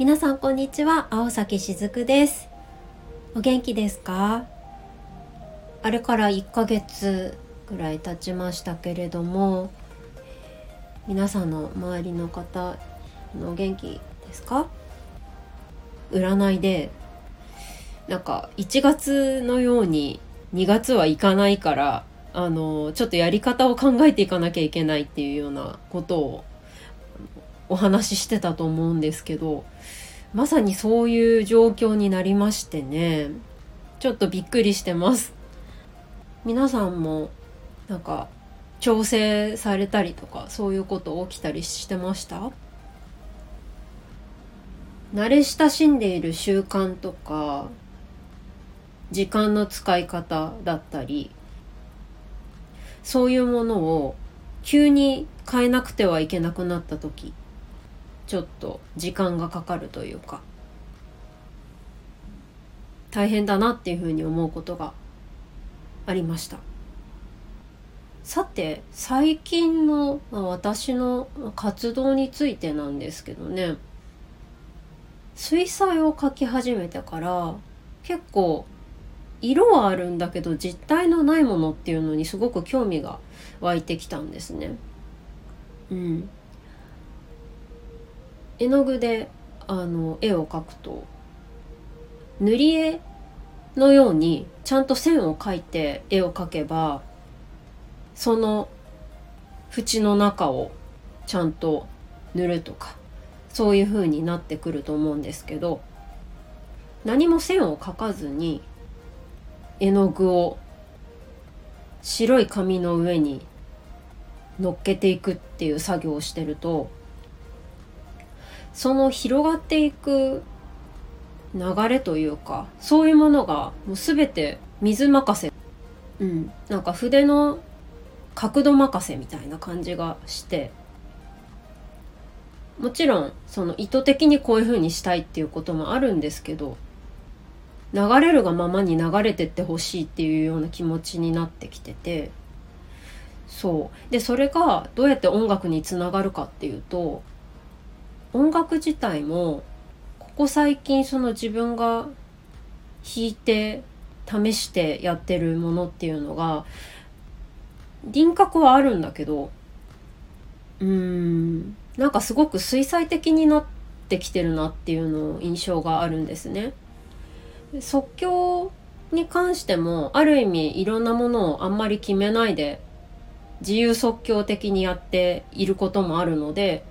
皆さんこんにちは。青崎しずくです。お元気ですか？あれから1ヶ月ぐらい経ちましたけれども皆さんの周りの方の元気ですか？占いでなんか1月のように2月はいかないからあのちょっとやり方を考えていかなきゃいけないっていうようなことをお話ししてたと思うんですけどまさにそういう状況になりましてね。ちょっとびっくりしてます。皆さんもなんか調整されたりとかそういうこと起きたりしてました？慣れ親しんでいる習慣とか時間の使い方だったりそういうものを急に変えなくてはいけなくなった時ちょっと時間がかかるというか大変だなっていうふうに思うことがありましたさて最近の私の活動についてなんですけどね水彩を描き始めてから結構色はあるんだけど実体のないものっていうのにすごく興味が湧いてきたんですね。うん、絵の具であの絵を描くと塗り絵のようにちゃんと線を描いて絵を描けばその縁の中をちゃんと塗るとかそういう風になってくると思うんですけど何も線を描かずに絵の具を白い紙の上に乗っけていくっていう作業をしてるとその広がっていく流れというかそういうものがもう全て水任せ。うん。なんか筆の角度任せみたいな感じがして。もちろんその意図的にこういう風にしたいっていうこともあるんですけど流れるがままに流れてってほしいっていうような気持ちになってきてて。そう。でそれがどうやって音楽につながるかっていうと音楽自体もここ最近その自分が弾いて試してやってるものっていうのが輪郭はあるんだけどうーんなんかすごく水彩的になってきてるなっていうの印象があるんですね。即興に関してもある意味いろんなものをあんまり決めないで自由即興的にやっていることもあるので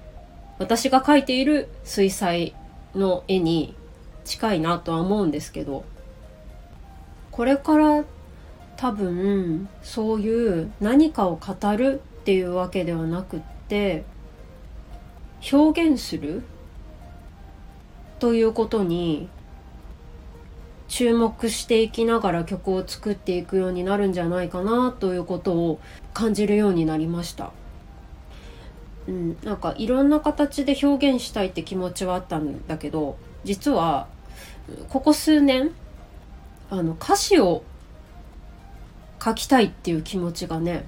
私が描いている水彩の絵に近いなとは思うんですけどこれから多分そういう何かを語るっていうわけではなくって表現するということに注目していきながら曲を作っていくようになるんじゃないかなということを感じるようになりました。うん、なんかいろんな形で表現したいって気持ちはあったんだけど実はここ数年あの歌詞を書きたいっていう気持ちがね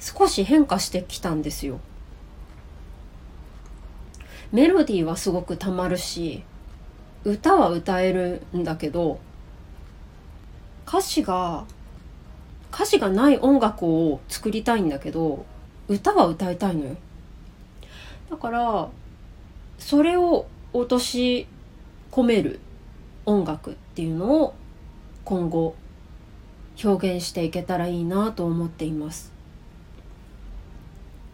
少し変化してきたんですよ。メロディーはすごくたまるし歌は歌えるんだけど歌詞が歌詞がない音楽を作りたいんだけど歌は歌いたいのよ。だからそれを落とし込める音楽っていうのを今後表現していけたらいいなと思っています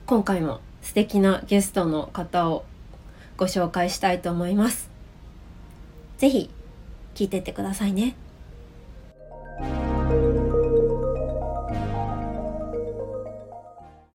今回も素敵なゲストの方をご紹介したいと思います是非聞いてってくださいね。